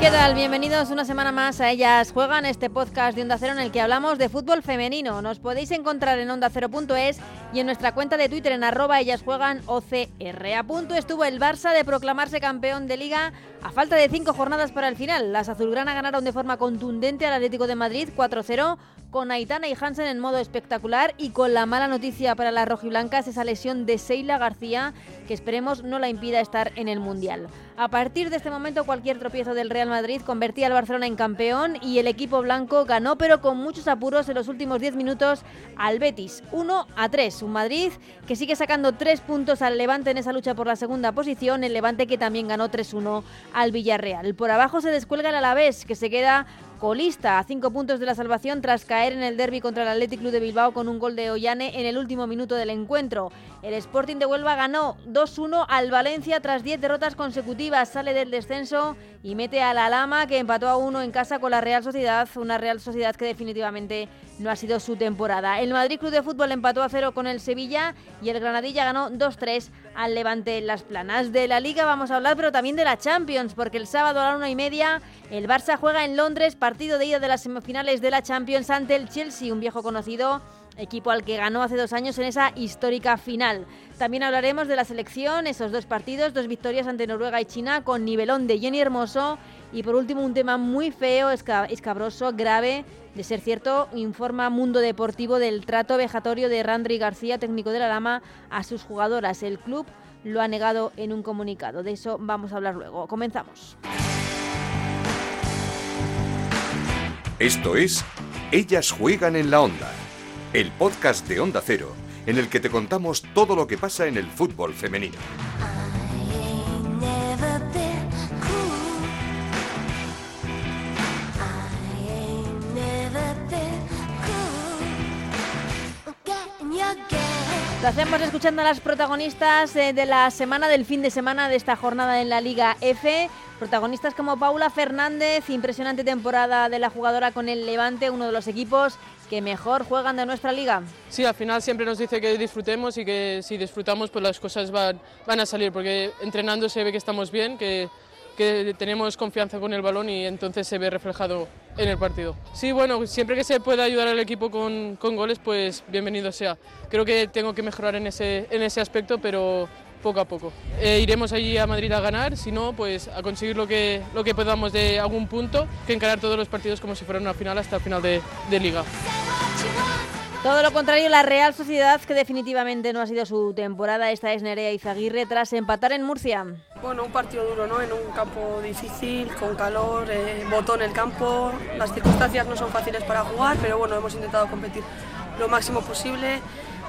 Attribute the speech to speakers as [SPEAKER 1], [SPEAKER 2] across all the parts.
[SPEAKER 1] ¿Qué tal? Bienvenidos una semana más a Ellas Juegan, este podcast de Onda Cero en el que hablamos de fútbol femenino. Nos podéis encontrar en ondacero.es y en nuestra cuenta de Twitter en arroba Ellas Juegan OCR. A punto estuvo el Barça de proclamarse campeón de Liga a falta de cinco jornadas para el final. Las azulgrana ganaron de forma contundente al Atlético de Madrid 4-0 con Aitana y Hansen en modo espectacular y con la mala noticia para las rojiblancas esa lesión de Seila García que esperemos no la impida estar en el Mundial. A partir de este momento cualquier tropiezo del Real Madrid convertía al Barcelona en campeón y el equipo blanco ganó pero con muchos apuros en los últimos 10 minutos al Betis 1 a 3. Un Madrid que sigue sacando 3 puntos al Levante en esa lucha por la segunda posición, el Levante que también ganó 3-1 al Villarreal. Por abajo se descuelga el Alavés que se queda colista a cinco puntos de la salvación tras caer en el derby contra el Athletic Club de Bilbao con un gol de Ollane en el último minuto del encuentro. El Sporting de Huelva ganó 2-1 al Valencia tras 10 derrotas consecutivas, sale del descenso y mete a la Lama que empató a uno en casa con la Real Sociedad, una Real Sociedad que definitivamente no ha sido su temporada. El Madrid Club de Fútbol empató a cero con el Sevilla y el Granadilla ganó 2-3 al Levante Las Planas. De la Liga vamos a hablar, pero también de la Champions, porque el sábado a la una y media el Barça juega en Londres, partido de ida de las semifinales de la Champions ante el Chelsea, un viejo conocido equipo al que ganó hace dos años en esa histórica final. También hablaremos de la selección, esos dos partidos, dos victorias ante Noruega y China con nivelón de Jenny Hermoso y por último un tema muy feo, escabroso, grave, de ser cierto, informa Mundo Deportivo del trato vejatorio de Randri García, técnico de la Lama, a sus jugadoras. El club lo ha negado en un comunicado. De eso vamos a hablar luego. Comenzamos.
[SPEAKER 2] Esto es Ellas juegan en la onda el podcast de Onda Cero, en el que te contamos todo lo que pasa en el fútbol femenino.
[SPEAKER 1] Lo hacemos escuchando a las protagonistas eh, de la semana, del fin de semana de esta jornada en la Liga F. Protagonistas como Paula Fernández, impresionante temporada de la jugadora con el Levante, uno de los equipos que mejor juegan de nuestra liga.
[SPEAKER 3] Sí, al final siempre nos dice que disfrutemos y que si disfrutamos pues las cosas van, van a salir, porque entrenando se ve que estamos bien, que, que tenemos confianza con el balón y entonces se ve reflejado en el partido. Sí, bueno, siempre que se pueda ayudar al equipo con, con goles, pues bienvenido sea. Creo que tengo que mejorar en ese, en ese aspecto, pero poco a poco. Eh, iremos allí a Madrid a ganar, si no, pues a conseguir lo que, lo que podamos de algún punto, que encarar todos los partidos como si fuera una final hasta el final de, de liga.
[SPEAKER 1] Todo lo contrario, la Real Sociedad, que definitivamente no ha sido su temporada, esta es Nerea Izaguirre, tras empatar en Murcia.
[SPEAKER 4] Bueno, un partido duro, ¿no? En un campo difícil, con calor, eh, botón el campo. Las circunstancias no son fáciles para jugar, pero bueno, hemos intentado competir lo máximo posible.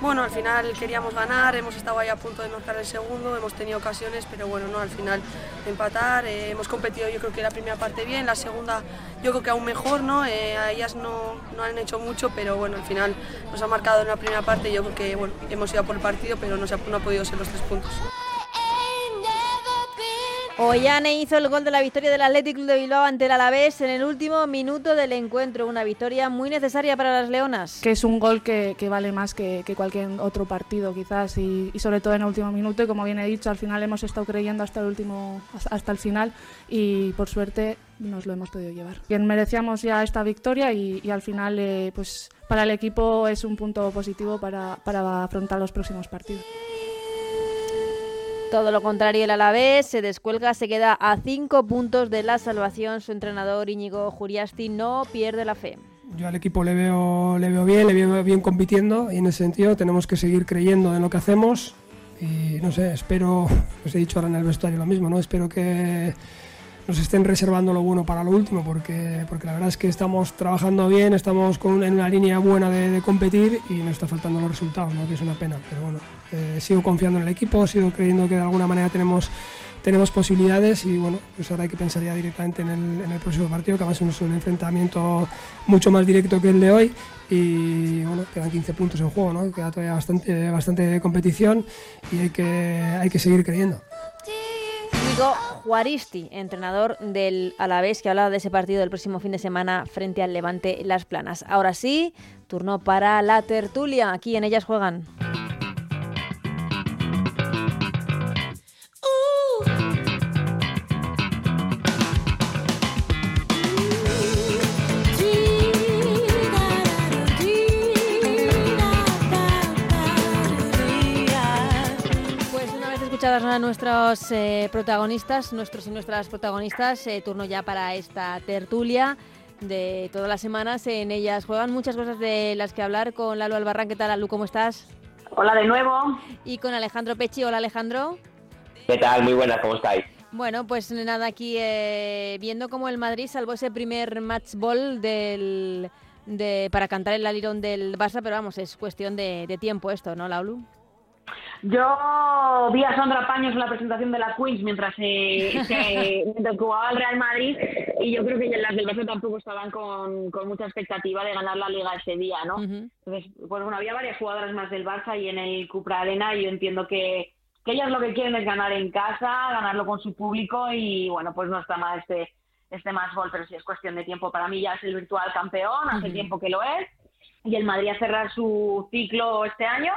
[SPEAKER 4] Bueno, al final queríamos ganar, hemos estado ahí a punto de marcar el segundo, hemos tenido ocasiones, pero bueno, no, al final empatar, eh, hemos competido yo creo que la primera parte bien, la segunda yo creo que aún mejor, ¿no? Eh, a ellas no, no, han hecho mucho, pero bueno, al final nos ha marcado en la primera parte, yo creo que bueno, hemos ido por el partido, pero no, se ha, no ha podido ser los tres puntos.
[SPEAKER 1] Ollane hizo el gol de la victoria del Athletic Club de Bilbao ante el Alavés en el último minuto del encuentro. Una victoria muy necesaria para las leonas.
[SPEAKER 5] Que es un gol que, que vale más que, que, cualquier otro partido, quizás, y, y, sobre todo en el último minuto. Y como bien he dicho, al final hemos estado creyendo hasta el último, hasta el final, y por suerte nos lo hemos podido llevar. Bien, merecíamos ya esta victoria y, y al final, eh, pues para el equipo es un punto positivo para, para afrontar los próximos partidos.
[SPEAKER 1] Todo lo contrario, el Alavés se descuelga, se queda a cinco puntos de la salvación. Su entrenador Íñigo Juriasti no pierde la fe.
[SPEAKER 6] Yo al equipo le veo, le veo bien, le veo bien compitiendo y en ese sentido tenemos que seguir creyendo en lo que hacemos y no sé, espero, os he dicho ahora en el vestuario lo mismo, ¿no? espero que nos estén reservando lo bueno para lo último, porque, porque la verdad es que estamos trabajando bien, estamos con, en una línea buena de, competir y nos está faltando los resultados, ¿no? que es una pena. Pero bueno, eh, sigo confiando en el equipo, sigo creyendo que de alguna manera tenemos, tenemos posibilidades y bueno, pues ahora hay que pensar ya directamente en el, en el próximo partido, que además es un enfrentamiento mucho más directo que el de hoy y bueno, quedan 15 puntos en juego, ¿no? queda todavía bastante, bastante competición y hay que, hay que seguir creyendo.
[SPEAKER 1] Juaristi, entrenador del Alavés, que hablaba de ese partido del próximo fin de semana frente al Levante Las Planas. Ahora sí, turno para la tertulia. Aquí en ellas juegan. Escuchadas a nuestros eh, protagonistas, nuestros y nuestras protagonistas, eh, turno ya para esta tertulia de todas las semanas. En ellas juegan muchas cosas de las que hablar con Lalo Albarrán. ¿Qué tal, Lalu? ¿Cómo estás?
[SPEAKER 7] Hola de nuevo.
[SPEAKER 1] Y con Alejandro Pechi. Hola, Alejandro.
[SPEAKER 8] ¿Qué tal? Muy buenas, ¿cómo estáis?
[SPEAKER 1] Bueno, pues nada, aquí eh, viendo cómo el Madrid salvó ese primer match ball del, de, para cantar el alirón del Barça, pero vamos, es cuestión de, de tiempo esto, ¿no, Laulu?
[SPEAKER 7] Yo vi a Sandra Paños en la presentación de la Queens mientras, se, jugaba el Real Madrid y yo creo que las del Barça tampoco estaban con, con, mucha expectativa de ganar la liga ese día, ¿no? Entonces, pues bueno, había varias jugadoras más del Barça y en el Cupra Arena y yo entiendo que, que ellas lo que quieren es ganar en casa, ganarlo con su público y bueno, pues no está mal este, este más gol, pero si es cuestión de tiempo. Para mí ya es el virtual campeón, hace tiempo que lo es y el Madrid a cerrar su ciclo este año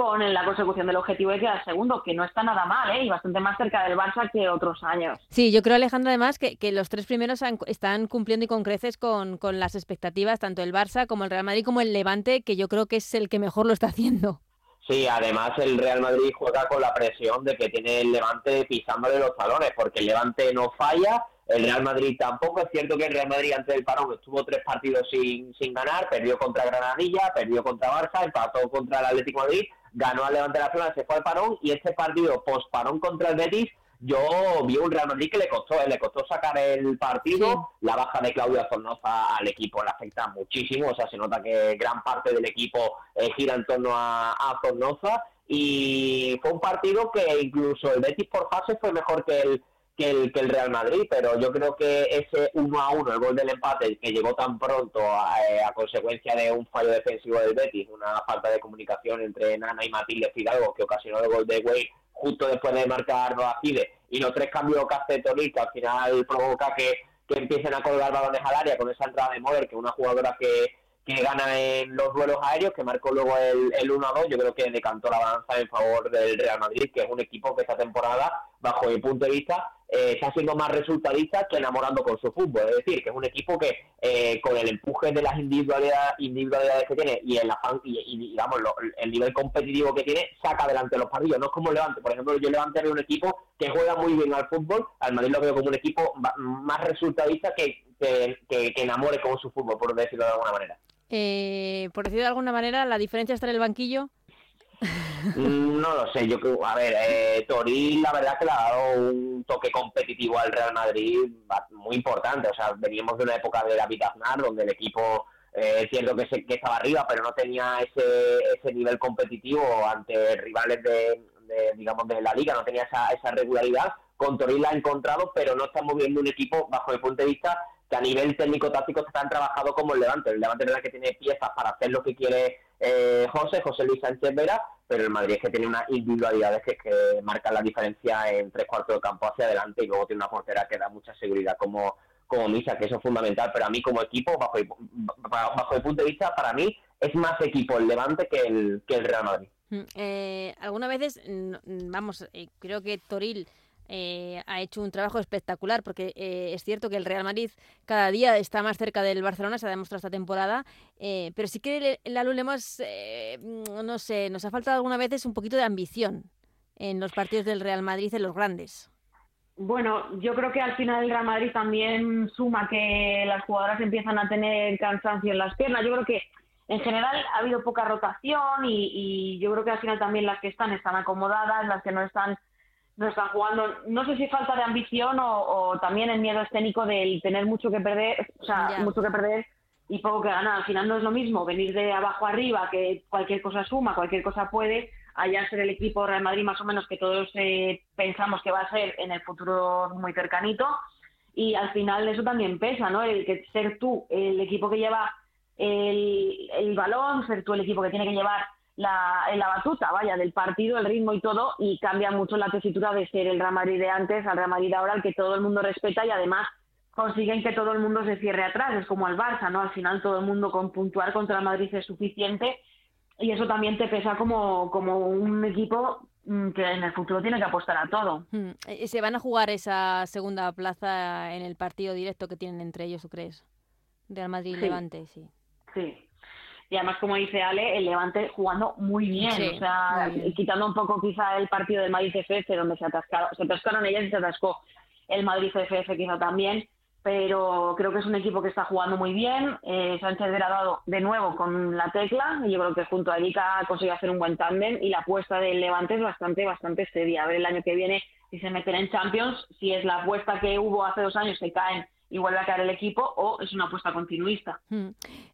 [SPEAKER 7] con la consecución del objetivo de quedar segundo, que no está nada mal, ¿eh? y bastante más cerca del Barça que otros años.
[SPEAKER 1] Sí, yo creo, Alejandro, además, que, que los tres primeros están cumpliendo y con creces con, con las expectativas, tanto el Barça como el Real Madrid, como el Levante, que yo creo que es el que mejor lo está haciendo.
[SPEAKER 8] Sí, además el Real Madrid juega con la presión de que tiene el Levante pisándole los talones, porque el Levante no falla, el Real Madrid tampoco. Es cierto que el Real Madrid antes del parón estuvo tres partidos sin, sin ganar, perdió contra Granadilla, perdió contra Barça, empató contra el Atlético Madrid, ganó al Levante la Plana, se fue al parón y este partido post parón contra el Betis yo vi un Real Madrid que le costó, ¿eh? le costó sacar el partido, la baja de Claudia Zornoza al equipo le afecta muchísimo, o sea, se nota que gran parte del equipo eh, gira en torno a, a Zornoza y fue un partido que incluso el Betis por fase fue mejor que el, que el, que el Real Madrid, pero yo creo que ese 1 a 1, el gol del empate, que llegó tan pronto a, eh, consecuencia de un fallo defensivo del Betis, una falta de comunicación entre Nana y Matilde Fidalgo, que ocasionó el gol de Wade justo después de marcar Noacide, y los tres cambios que hace Tonil, que al final provoca que, que empiecen a colgar balones al área con esa entrada de Moder, que es una jugadora que que gana en los duelos aéreos, que marcó luego el, el 1-2, yo creo que decantó la balanza en favor del Real Madrid, que es un equipo que esta temporada, bajo mi punto de vista, eh, está siendo más resultadista que enamorando con su fútbol. Es decir, que es un equipo que eh, con el empuje de las individualidades, individualidades que tiene y el y, digamos el nivel competitivo que tiene, saca adelante los partidos. No es como Levante. Por ejemplo, yo Levante veo un equipo que juega muy bien al fútbol. Al Madrid lo veo como un equipo más resultadista que, que, que enamore con su fútbol, por decirlo de alguna manera.
[SPEAKER 1] Eh, por decirlo de alguna manera, ¿la diferencia está en el banquillo?
[SPEAKER 8] Mm, no lo sé, yo creo, a ver, eh, Toril la verdad que le ha dado un toque competitivo al Real Madrid muy importante, o sea, veníamos de una época de David Aznar donde el equipo eh, es cierto que, se, que estaba arriba, pero no tenía ese, ese nivel competitivo ante rivales de, digamos, de la liga, no tenía esa, esa regularidad. Con Toril la ha encontrado, pero no estamos viendo un equipo, bajo el punto de vista, que a nivel técnico-táctico se han trabajado como el Levante. El Levante es verdad que tiene piezas para hacer lo que quiere eh, José, José Luis Sánchez Vera, pero el Madrid es que tiene unas individualidades que, que marcan la diferencia en tres cuartos de campo hacia adelante y luego tiene una portera que da mucha seguridad como, como Misa, que eso es fundamental, pero a mí como equipo, bajo bajo el punto de vista, para mí es más equipo el Levante que el, que el Real Madrid.
[SPEAKER 1] Mm, eh, algunas veces, vamos, eh, creo que Toril eh, ha hecho un trabajo espectacular porque eh, es cierto que el Real Madrid cada día está más cerca del Barcelona, se ha demostrado esta temporada, eh, pero sí que el, el hemos, no sé, nos ha faltado algunas veces un poquito de ambición en los partidos del Real Madrid, en los grandes.
[SPEAKER 7] Bueno, yo creo que al final el Real Madrid también suma que las jugadoras empiezan a tener cansancio en las piernas. Yo creo que en general ha habido poca rotación y, y yo creo que al final también las que están están acomodadas, las que no están no están jugando, no sé si falta de ambición o, también el miedo escénico del tener mucho que perder, o sea, mucho que perder y poco que ganar. Al final no es lo mismo venir de abajo arriba, que cualquier cosa suma, cualquier cosa puede, allá ser el equipo Real Madrid más o menos que todos eh, pensamos que va a ser en el futuro muy cercanito. Y al final eso también pesa, ¿no? El que ser tú el equipo que lleva el, el balón, ser tú el equipo que tiene que llevar la, en la batuta, vaya, del partido, el ritmo y todo, y cambia mucho la tesitura de ser el Real Madrid de antes al Real Madrid de ahora, al que todo el mundo respeta y además consiguen que todo el mundo se cierre atrás, es como el Barça, ¿no? Al final todo el mundo con puntuar contra el Madrid es suficiente y eso también te pesa como, como un equipo mm, que en el futuro tiene que apostar a todo.
[SPEAKER 1] Hmm. ¿Se van a jugar esa segunda plaza en el partido directo que tienen entre ellos, tú crees? Real Madrid
[SPEAKER 7] Sí.
[SPEAKER 1] Levante, sí.
[SPEAKER 7] Y además, como dice Ale, el Levante jugando muy bien.
[SPEAKER 1] Sí,
[SPEAKER 7] o sea,
[SPEAKER 1] bien.
[SPEAKER 7] quitando un poco quizá el partido del Madrid CFF, donde se atascaron, se atascaron ellas y se atascó el Madrid CFF quizá también. Pero creo que es un equipo que está jugando muy bien. Eh, Sánchez Vera ha dado de nuevo con la tecla. Y yo creo que junto a Erika ha conseguido hacer un buen tándem. Y la apuesta del Levante es bastante, bastante seria. A ver el año que viene si se meten en Champions, si es la apuesta que hubo hace dos años que caen y vuelve a caer el equipo, o es una apuesta continuista.
[SPEAKER 1] Hmm.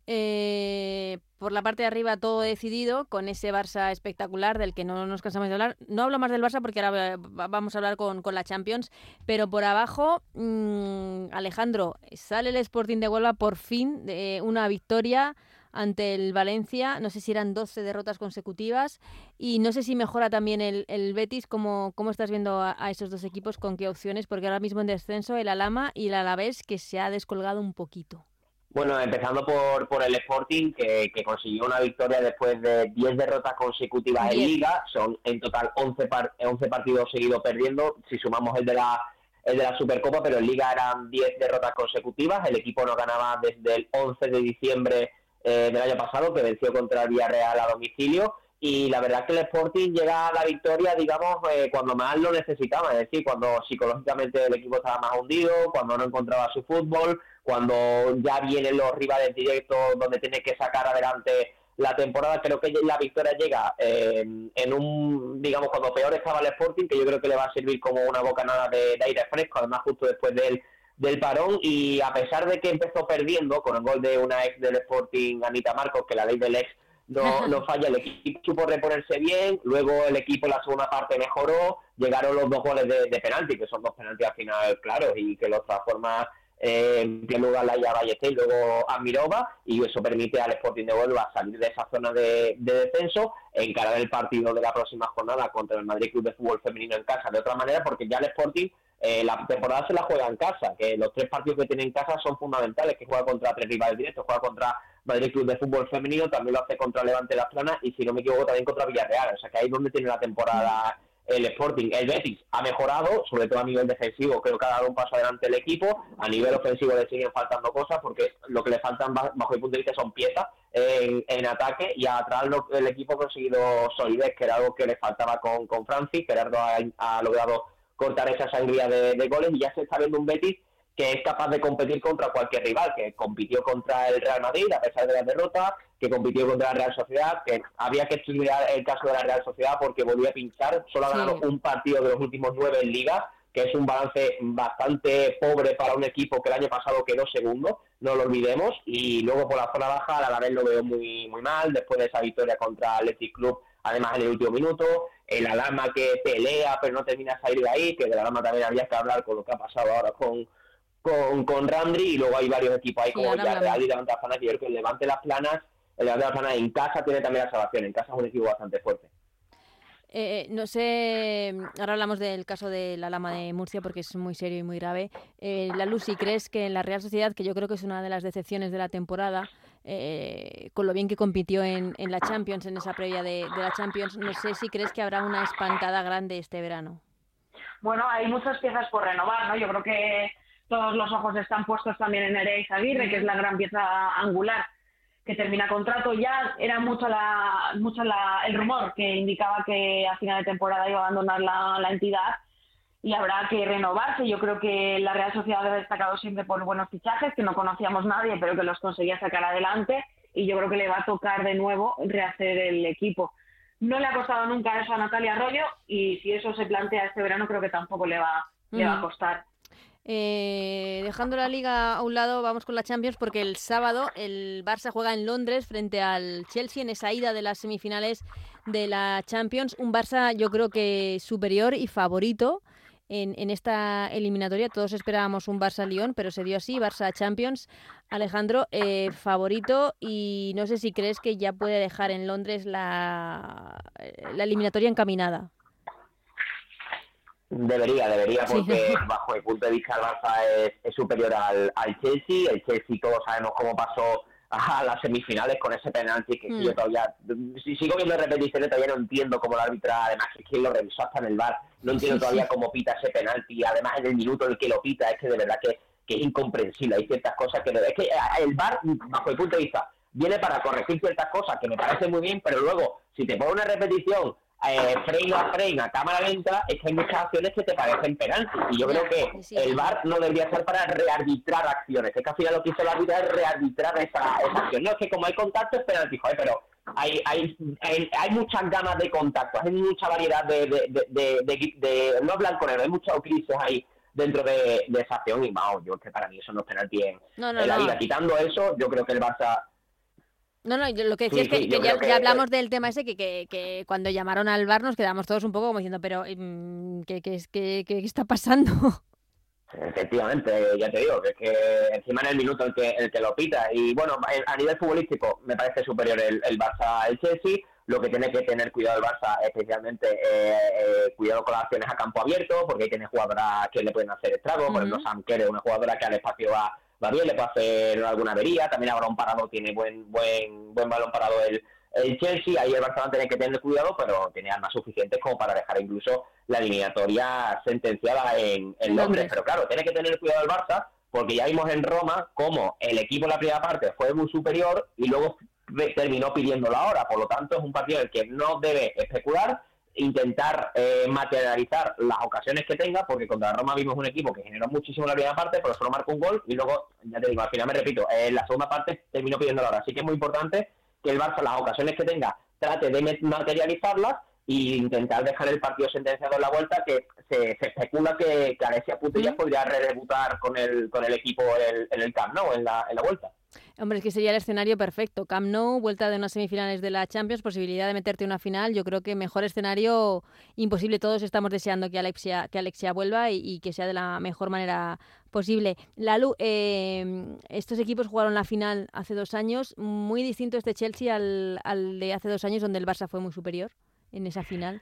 [SPEAKER 1] Eh, por la parte de arriba todo decidido con ese Barça espectacular del que no nos cansamos de hablar. No hablo más del Barça porque ahora eh, va- vamos a hablar con, la Champions, pero por abajo, mm, Alejandro, sale el Sporting de Huelva por fin de una victoria ante el Valencia, no sé si eran 12 derrotas consecutivas y no sé si mejora también el, el Betis, ¿cómo, cómo estás viendo a, a esos dos equipos, con qué opciones? Porque ahora mismo en descenso el Alama y el Alavés que se ha descolgado un poquito.
[SPEAKER 8] Bueno, empezando por, por el Sporting, que, que consiguió una victoria después de 10 derrotas consecutivas en. Liga. Son en total 11, par- 11 partidos seguidos perdiendo, si sumamos el de la el de la Supercopa, pero en Liga eran 10 derrotas consecutivas. El equipo no ganaba desde el 11 de diciembre eh, del año pasado, que venció contra el Villarreal a domicilio. Y la verdad es que el Sporting llega a la victoria, digamos, eh, cuando más lo necesitaba, es decir, cuando psicológicamente el equipo estaba más hundido, cuando no encontraba su fútbol, cuando ya vienen los rivales directos donde tiene que sacar adelante la temporada. Creo que la victoria llega eh, en un, digamos, cuando peor estaba el Sporting, que yo creo que le va a servir como una bocanada de, de aire fresco, además justo después del, del parón. Y a pesar de que empezó perdiendo con el gol de una ex del Sporting, Anita Marcos, que la ley del ex no, no falla, el equipo supo reponerse bien, luego el equipo en la segunda parte mejoró, llegaron los dos goles de, de penalti, que son dos penaltis al final claros y que los transforma eh, en primer lugar Laia Ballester y luego a Mirova y eso permite al Sporting de Huelva salir de esa zona de, de descenso, encarar el partido de la próxima jornada contra el Madrid Club de Fútbol Femenino en casa de otra manera porque ya el Sporting eh, la temporada se la juega en casa, que los tres partidos que tiene en casa son fundamentales, que juega contra tres rivales directos, juega contra Madrid Club de Fútbol Femenino, también lo hace contra Levante Las Planas y si no me equivoco también contra Villarreal, o sea que ahí es donde tiene la temporada el Sporting. El Betis ha mejorado, sobre todo a nivel defensivo, creo que ha dado un paso adelante el equipo, a nivel ofensivo le siguen faltando cosas porque lo que le faltan ba- bajo mi punto de vista son piezas en, en ataque y atrás lo- el equipo ha conseguido solidez, que era algo que le faltaba con, con Francis, Gerardo ha logrado cortar esa sangría de, de goles y ya se está viendo un Betis que es capaz de competir contra cualquier rival, que compitió contra el Real Madrid a pesar de la derrota, que compitió contra la Real Sociedad, que había que estudiar el caso de la Real Sociedad porque volvió a pinchar, solo ha
[SPEAKER 1] Sí.
[SPEAKER 8] ganado un partido de los últimos nueve en Liga, que es un balance bastante pobre para un equipo que el año pasado quedó segundo, no lo olvidemos, y luego por la zona baja a la vez lo veo muy muy mal, después de esa victoria contra Athletic Club, además en el último minuto, el Alama que pelea pero no termina de salir de ahí, que del Alama también había que hablar con lo que ha pasado ahora con con, con Randri y luego hay varios equipos ahí como ya. Real y Levante las Planas, yo creo que el Levante las Planas, el Levante las Planas en casa tiene también la salvación, en casa es un equipo bastante fuerte.
[SPEAKER 1] Eh, no sé, ahora hablamos del caso de la Lama de Murcia porque es muy serio y muy grave. Eh, la Lucy, ¿crees que en la Real Sociedad, que yo creo que es una de las decepciones de la temporada, eh, con lo bien que compitió en, en la Champions, en esa previa de, la Champions, no sé si crees que habrá una espantada grande este verano?
[SPEAKER 7] Bueno, hay muchas piezas por renovar, ¿no? Yo creo que todos los ojos están puestos también en Nereis Aguirre, que es la gran pieza angular que termina contrato. Ya era mucho la, mucho la, el rumor que indicaba que a final de temporada iba a abandonar la, la entidad y habrá que renovarse. Yo creo que la Real Sociedad ha destacado siempre por buenos fichajes, que no conocíamos nadie, pero que los conseguía sacar adelante y yo creo que le va a tocar de nuevo rehacer el equipo. No le ha costado nunca eso a Natalia Arroyo y si eso se plantea este verano creo que tampoco le va, le va a
[SPEAKER 1] Mm.
[SPEAKER 7] costar.
[SPEAKER 1] Eh, dejando la liga a un lado, vamos con la Champions porque el sábado el Barça juega en Londres frente al Chelsea en esa ida de las semifinales de la Champions. Un Barça yo creo que superior y favorito. En, en esta eliminatoria. Todos esperábamos un Barça-Lyon, pero se dio así, Barça-Champions. Alejandro, eh, favorito y no sé si crees que ya puede dejar en Londres la, la eliminatoria encaminada.
[SPEAKER 8] Debería, debería, porque bajo el punto de vista el Barça es, superior al, al, Chelsea. El Chelsea todos sabemos cómo pasó a las semifinales con ese penalti que, yo mm. todavía si sigo viendo repeticiones todavía no entiendo cómo la arbitra además es que lo revisó hasta en el bar no entiendo todavía cómo pita ese penalti además en el minuto en el que lo pita es que de verdad que, que es incomprensible hay ciertas cosas que es que eh, el bar bajo el punto de vista viene para corregir ciertas cosas que me parece muy bien pero luego si te pone una repetición eh, frame a frame a cámara lenta es que hay muchas acciones que te parecen penaltis. Y yo creo que el VAR no debería ser para rearbitrar acciones. Es que al final lo que hizo el árbitro es rearbitrar esa, acción. No es que como hay contacto es penalti joder, pero hay, hay, hay, muchas gamas de contacto hay mucha variedad de, de, de, de, no blanco negro hay muchos crisis ahí dentro de, esa acción y vamos, yo que para mí eso no es penalti en, la vida quitando eso yo creo que el Barça
[SPEAKER 1] no, no, lo que decía es que, ya, hablamos del tema ese que, que, cuando llamaron al bar nos quedamos todos un poco como diciendo, pero mm, ¿qué, qué, qué, qué está pasando?
[SPEAKER 8] Efectivamente, ya te digo, que es que encima en el minuto el que, el que lo pita. Y bueno, a nivel futbolístico me parece superior el, el Barça al Chelsea. Lo que tiene que tener cuidado el Barça, especialmente eh, eh, cuidado con las acciones a campo abierto, porque ahí tiene jugadoras que le pueden hacer estragos. Por ejemplo, Sam Kerr una jugadora que al espacio va va bien, le puede hacer alguna avería, también a balón parado tiene buen buen buen balón parado el, el Chelsea, ahí el Barcelona tiene que tener cuidado, pero tiene armas suficientes como para dejar incluso la eliminatoria sentenciada en, Londres. Pero claro, tiene que tener cuidado el Barça, porque ya vimos en Roma cómo el equipo en la primera parte fue muy superior y luego terminó pidiendo la hora. Por lo tanto, es un partido en el que no debe especular, intentar eh, materializar las ocasiones que tenga, porque contra Roma vimos un equipo que generó muchísimo la primera parte, pero solo marcó un gol y luego, ya te digo, al final me repito, en la segunda parte terminó pidiendo la hora. Así que es muy importante que el Barça, las ocasiones que tenga, trate de materializarlas e intentar dejar el partido sentenciado en la vuelta, que se, especula que, que Alessia Putellas podría re-debutar con el, con el equipo en el, en el Camp Nou, en la, en la vuelta.
[SPEAKER 1] Hombre, es que sería el escenario perfecto. Camp Nou, vuelta de unas semifinales de la Champions, posibilidad de meterte en una final. Yo creo que mejor escenario imposible. Todos estamos deseando que Alexia, que Alexia vuelva y, que sea de la mejor manera posible. Lalu, eh, estos equipos jugaron la final hace dos años. Muy distinto este Chelsea al, al de hace dos años, donde el Barça fue muy superior en esa final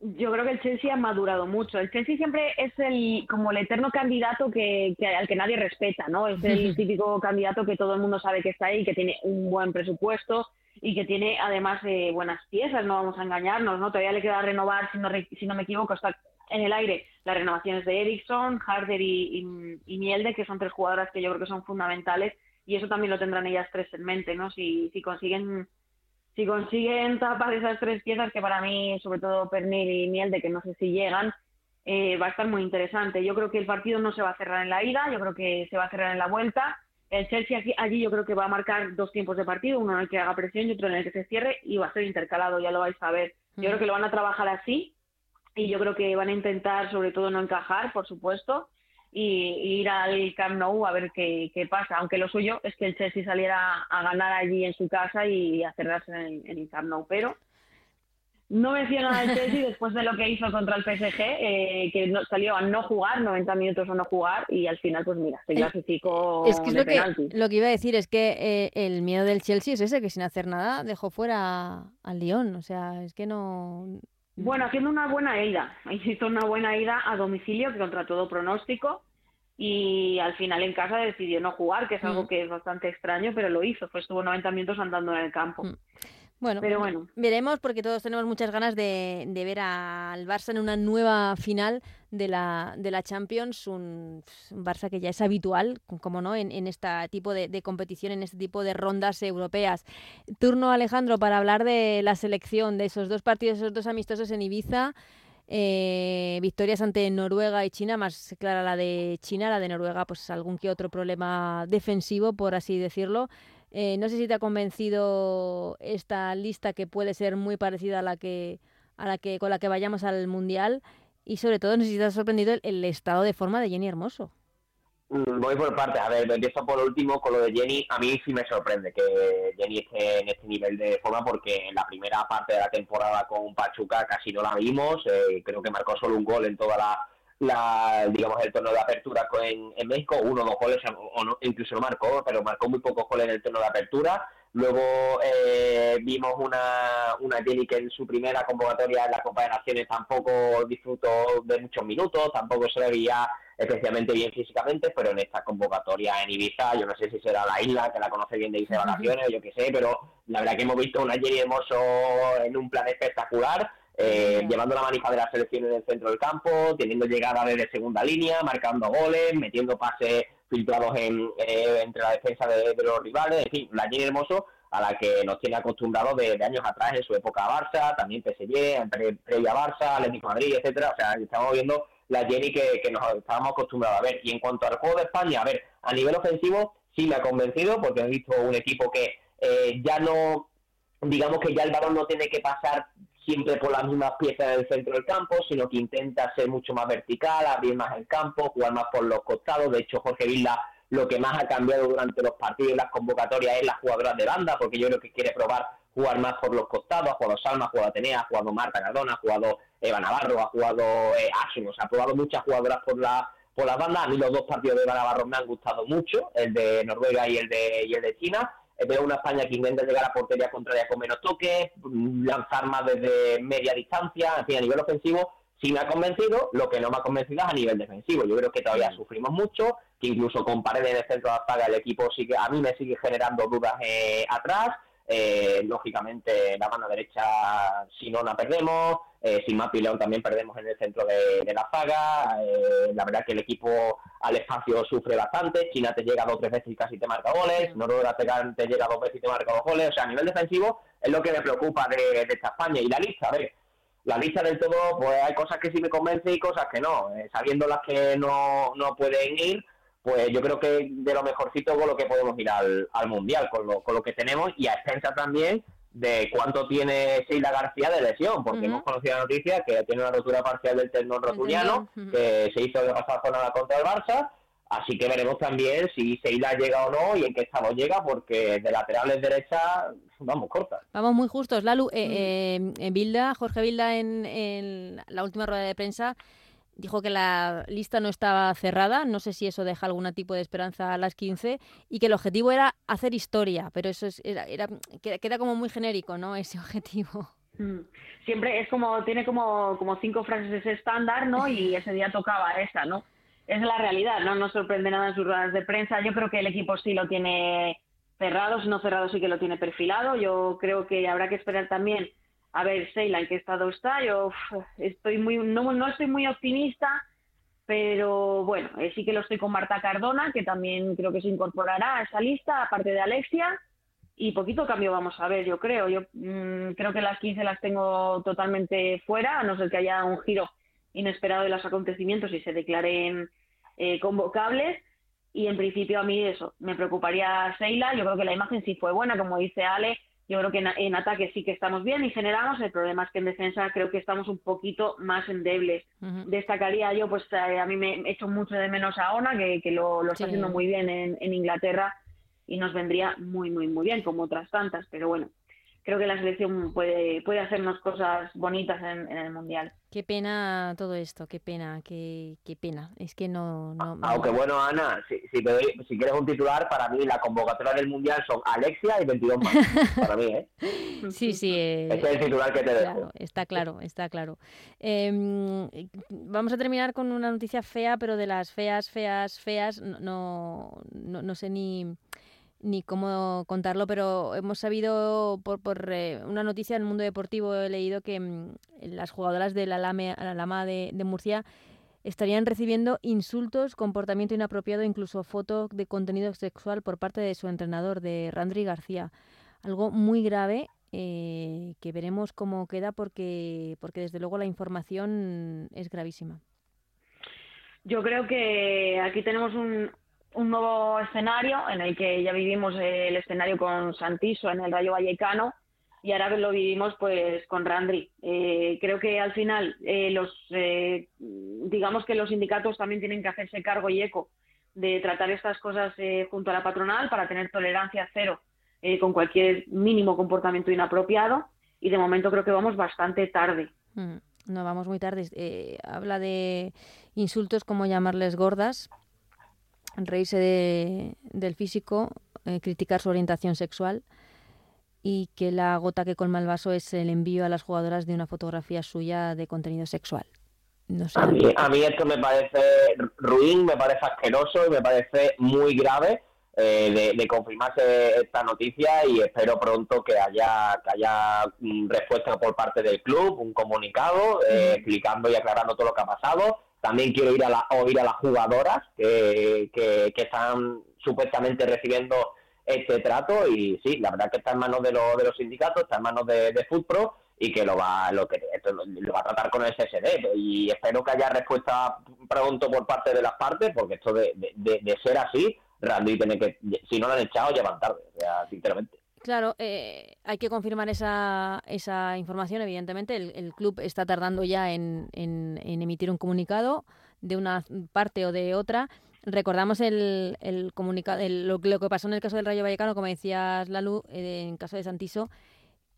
[SPEAKER 7] yo creo que el Chelsea ha madurado mucho. El Chelsea siempre es el como el eterno candidato que, al que nadie respeta, ¿no? Es el típico candidato que todo el mundo sabe que está ahí, que tiene un buen presupuesto y que tiene además eh, buenas piezas, no vamos a engañarnos, ¿no? Todavía le queda renovar, si no, si no me equivoco, está en el aire las renovaciones de Ericsson, Harder y, y, Mielde, que son tres jugadoras que yo creo que son fundamentales y eso también lo tendrán ellas tres en mente, ¿no? Si, si consiguen si consiguen tapar esas tres piezas, que para mí, sobre todo Pernil y Miel, de que no sé si llegan, eh, va a estar muy interesante. Yo creo que el partido no se va a cerrar en la ida, yo creo que se va a cerrar en la vuelta. El Chelsea aquí, allí yo creo que va a marcar dos tiempos de partido, uno en el que haga presión y otro en el que se cierre y va a ser intercalado, ya lo vais a ver. Yo creo que lo van a trabajar así y yo creo que van a intentar sobre todo no encajar, por supuesto, y, ir al Camp Nou a ver qué, pasa. Aunque lo suyo es que el Chelsea saliera a ganar allí en su casa y a cerrarse en, el Camp Nou. Pero no menciono al Chelsea después de lo que hizo contra el PSG, eh, que no, salió a no jugar, 90 minutos a no jugar, y al final, pues mira, se clasificó.
[SPEAKER 1] Es que, es lo, que lo que iba a decir es que eh, el miedo del Chelsea es ese, que sin hacer nada dejó fuera al Lyon. O sea, es que no.
[SPEAKER 7] Bueno, haciendo una buena ida, hizo una buena ida a domicilio que contra todo pronóstico y al final en casa decidió no jugar, que es algo mm. que es bastante extraño, pero lo hizo, pues estuvo 90 minutos andando en el campo. Mm.
[SPEAKER 1] Bueno, pero bueno, veremos porque todos tenemos muchas ganas de, ver al Barça en una nueva final de la, de la Champions, un, Barça que ya es habitual, como no, en, en este tipo de, de, competición, en este tipo de rondas europeas. Turno, Alejandro, para hablar de la selección, de esos dos partidos, esos dos amistosos en Ibiza. Eh, victorias ante Noruega y China, más clara la de China, la de Noruega, pues algún que otro problema defensivo, por así decirlo. Eh, no sé si te ha convencido esta lista que puede ser muy parecida a la que, a la que con la que vayamos al mundial y sobre todo no sé si te ha sorprendido el estado de forma de Jenny Hermoso.
[SPEAKER 8] Mm, voy por partes. A ver, empiezo por último con lo de Jenny. A mí sí me sorprende que Jenny esté en este nivel de forma porque en la primera parte de la temporada con Pachuca casi no la vimos. Eh, creo que marcó solo un gol en toda la, la digamos el torneo de apertura en, en México, uno o dos goles, o no, incluso lo marcó, pero marcó muy pocos goles en el torneo de apertura. Luego eh, vimos una, una Jenny que en su primera convocatoria en la Copa de Naciones tampoco disfrutó de muchos minutos, tampoco se le veía especialmente bien físicamente, pero en esta convocatoria en Ibiza, yo no sé si será la isla, que la conoce bien de Ibiza Vacaciones, yo qué sé, pero la verdad que hemos visto una Jenny Hermoso en un plan espectacular, eh, llevando la manija de la selección en el centro del campo, teniendo llegada desde segunda línea, marcando goles, metiendo pases filtrados en, eh, entre la defensa de, los rivales, en fin, la Jenny Hermoso a la que nos tiene acostumbrados de, años atrás en su época Barça, también PSG, pre, previa Barça, Atlético Madrid, etcétera, o sea, estamos viendo la Jenny que, que nos estábamos acostumbrados a ver. Y en cuanto al juego de España, a ver, a nivel ofensivo sí me ha convencido porque he visto un equipo que eh, ya no, digamos que ya el balón no tiene que pasar siempre por las mismas piezas del centro del campo, sino que intenta ser mucho más vertical, abrir más el campo, jugar más por los costados. De hecho, Jorge Vilda lo que más ha cambiado durante los partidos y las convocatorias es las jugadoras de banda, porque yo creo que quiere probar jugar más por los costados, ha jugado Salma, ha jugado Atenea, ha jugado Marta Cardona, ha jugado Eva Navarro, ha jugado eh, ha probado muchas jugadoras por la por las bandas. A mí los dos partidos de Eva Navarro me han gustado mucho, el de Noruega y el de, y el de China. Veo una España que intenta llegar a portería contraria con menos toques, lanzar más desde media distancia, en fin, a nivel ofensivo sí me ha convencido, lo que no me ha convencido es a nivel defensivo. Yo creo que todavía sufrimos mucho, que incluso con paredes en el centro de la saga el equipo sigue, a mí me sigue generando dudas eh, atrás. Eh, lógicamente la mano derecha, si no la perdemos, eh, sin Mapi León también perdemos en el centro de, la saga. Eh, la verdad que el equipo al espacio sufre bastante. China te llega dos o tres veces y casi te marca goles. Noruega te, te llega dos veces y te marca dos goles. O sea, a nivel defensivo es lo que me preocupa de, de esta España. Y la lista, a ver, la lista del todo, pues hay cosas que sí me convencen y cosas que no. Eh, sabiendo las que no, no pueden ir, pues yo creo que de lo mejorcito con lo que podemos ir al, al Mundial, con lo, con lo que tenemos y a extensa también de cuánto tiene Sheila García de lesión, porque hemos conocido la noticia que tiene una rotura parcial del tendón rotuliano, que se hizo de pasada jornada contra el Barça, así que veremos también si Sheila llega o no y en qué estado llega, porque de laterales derecha vamos cortas.
[SPEAKER 1] Vamos muy justos. Lalu, eh, eh, Bilda, Jorge Bilda en, la última rueda de prensa dijo que la lista no estaba cerrada, no sé si eso deja algún tipo de esperanza a las 15, y que el objetivo era hacer historia, pero eso es, era, queda, como muy genérico, ¿no? Ese objetivo.
[SPEAKER 7] Mm. Siempre es como, tiene como, como cinco frases estándar, ¿no? Y ese día tocaba esa, ¿no? Es la realidad, ¿no? No sorprende nada en sus ruedas de prensa. Yo creo que el equipo sí lo tiene cerrado, si no cerrado sí que lo tiene perfilado. Yo creo que habrá que esperar también a ver Seila en qué estado está. Yo estoy muy no, no estoy muy optimista, pero bueno, eh, sí que lo estoy con Marta Cardona, que también creo que se incorporará a esa lista, aparte de Alexia. Y poquito cambio vamos a ver, yo creo. Yo mm, creo que las 15 las tengo totalmente fuera, a no ser que haya un giro inesperado de los acontecimientos y se declaren eh, convocables y en principio a mí eso, me preocuparía Seila, yo creo que la imagen sí fue buena, como dice Ale, yo creo que en, ataque sí que estamos bien y generamos, el problema es que en defensa creo que estamos un poquito más endebles. Destacaría yo, pues eh, a mí me echo mucho de menos a Ona, que, que lo, está haciendo muy bien en, en Inglaterra y nos vendría muy, muy, muy bien, como otras tantas, pero bueno, creo que la selección puede, puede hacernos cosas bonitas en, el Mundial.
[SPEAKER 1] Qué pena todo esto, qué pena, qué, qué pena. Es que no... no
[SPEAKER 8] Aunque bueno, Ana, si, si, si, quieres un titular, para mí la convocatoria del Mundial son Alexia y 22 más. para mí, ¿eh?
[SPEAKER 1] Sí, sí. Eh,
[SPEAKER 8] es el titular que te
[SPEAKER 1] dejo. está claro, está claro. Em, vamos a terminar con una noticia fea, pero de las feas, feas, feas, no, no, no sé ni ni cómo contarlo, pero hemos sabido por, por eh, una noticia en el mundo deportivo, he leído que mm, las jugadoras de la Lama de, de Murcia estarían recibiendo insultos, comportamiento inapropiado, incluso foto de contenido sexual por parte de su entrenador, de Randri García. Algo muy grave eh, que veremos cómo queda porque, porque desde luego la información es gravísima.
[SPEAKER 7] Yo creo que aquí tenemos un, un nuevo escenario en el que ya vivimos el escenario con Santiso en el Rayo Vallecano y ahora lo vivimos pues con Randri. Eh, creo que al final eh, los eh, digamos que los sindicatos también tienen que hacerse cargo y eco de tratar estas cosas junto a la patronal para tener tolerancia cero con cualquier mínimo comportamiento inapropiado y de momento creo que vamos bastante tarde.
[SPEAKER 1] Mm. No, vamos muy tarde. habla de insultos como llamarles gordas, reírse del físico, eh, criticar su orientación sexual y que la gota que colma el vaso es el envío a las jugadoras de una fotografía suya de contenido sexual. No sé.
[SPEAKER 8] a, mí, a mí esto me parece ruin, me parece asqueroso y me parece muy grave eh, de, confirmarse esta noticia y espero pronto que haya que haya mm, respuesta por parte del club, un comunicado eh, explicando y aclarando todo lo que ha pasado. También quiero ir a la, oír a las jugadoras que, que, están supuestamente recibiendo este trato y sí, la verdad que está en manos de, de los sindicatos, está en manos de, de FootPro y que lo va lo que lo, va a tratar con el SSD y espero que haya respuesta pronto por parte de las partes porque esto de, de ser así Randy tiene que, si no lo han echado, ya van tarde, sinceramente.
[SPEAKER 1] Claro, eh, hay que confirmar esa, esa información, evidentemente. El, club está tardando ya en, en, emitir un comunicado de una parte o de otra. Recordamos el, el comunicado, lo, que pasó en el caso del Rayo Vallecano, como decías, Lalu, eh, en caso de Santiso,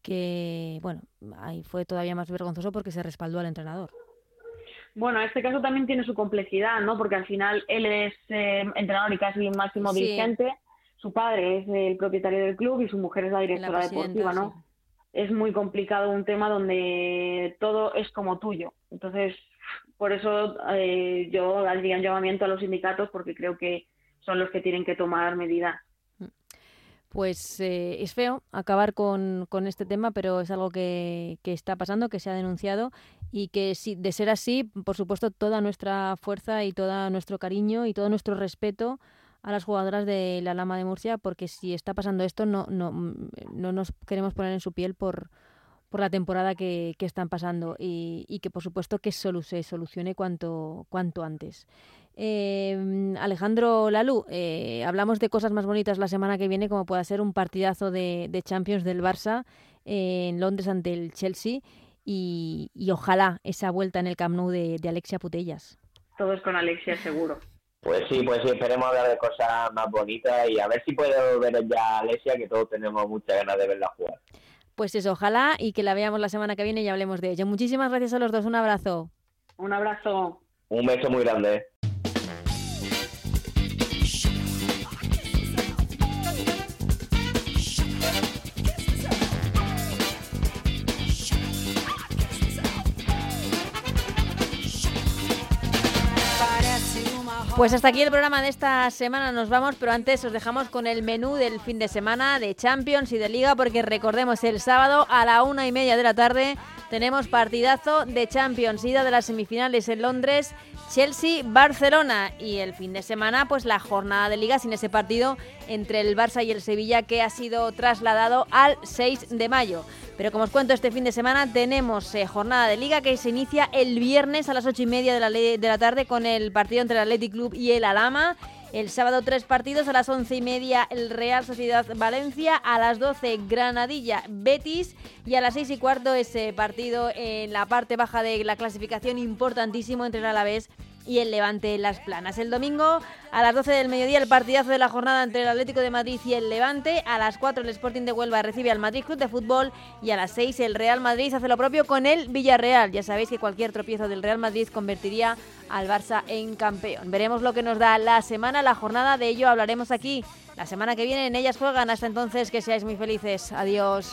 [SPEAKER 1] que, bueno, ahí fue todavía más vergonzoso porque se respaldó al entrenador.
[SPEAKER 7] Bueno, este caso también tiene su complejidad, ¿no? Porque al final él es eh, entrenador y casi máximo dirigente, su padre es el propietario del club y su mujer es la directora deportiva, ¿no? Es muy complicado un tema donde todo es como tuyo. Entonces, por eso eh, yo haría un llamamiento a los sindicatos porque creo que son los que tienen que tomar medidas
[SPEAKER 1] pues eh, es feo acabar con, con, este tema, pero es algo que, que, está pasando, que se ha denunciado y que si de ser así, por supuesto, toda nuestra fuerza y todo nuestro cariño y todo nuestro respeto a las jugadoras de la Lama de Murcia, porque si está pasando esto, no, no, no nos queremos poner en su piel por, por la temporada que, que están pasando y, y, que, por supuesto, que solo se solucione cuanto, cuanto antes. Eh, Alejandro Lalu, eh, hablamos de cosas más bonitas la semana que viene, como puede ser un partidazo de, Champions del Barça en Londres ante el Chelsea y, ojalá esa vuelta en el Camp Nou de, Alexia Putellas.
[SPEAKER 7] Todos con Alexia, seguro.
[SPEAKER 8] Pues sí, pues sí, esperemos hablar de cosas más bonitas y a ver si puede ver ya a Alexia, que todos tenemos muchas ganas de verla jugar.
[SPEAKER 1] Pues eso, ojalá y que la veamos la semana que viene y hablemos de ello. Muchísimas gracias a los dos, un abrazo.
[SPEAKER 7] Un abrazo.
[SPEAKER 8] Un beso muy grande.
[SPEAKER 1] Pues hasta aquí el programa de esta semana. Nos vamos, pero antes os dejamos con el menú del fin de semana de Champions y de Liga, porque recordemos el sábado a la una y media de la tarde tenemos partidazo de Champions, ida de las semifinales en Londres, Chelsea-Barcelona y el fin de semana pues la jornada de liga sin ese partido entre el Barça y el Sevilla que ha sido trasladado al 6 de mayo. Pero como os cuento, este fin de semana tenemos eh, jornada de liga que se inicia el viernes a las ocho y media de la, de la tarde con el partido entre el Athletic Club y el Alama. El sábado tres partidos, a las once y media el Real Sociedad Valencia, a las doce Granadilla Betis y a las seis y cuarto ese partido en la parte baja de la clasificación importantísimo entre el Alavés y el Levante Las Planas. El domingo a las 12 del mediodía el partidazo de la jornada entre el Atlético de Madrid y el Levante. A las 4 el Sporting de Huelva recibe al Madrid Club de Fútbol y a las 6 el Real Madrid hace lo propio con el Villarreal. Ya sabéis que cualquier tropiezo del Real Madrid convertiría al Barça en campeón. Veremos lo que nos da la semana, la jornada, de ello hablaremos aquí la semana que viene. En ellas juegan. Hasta entonces que seáis muy felices. Adiós.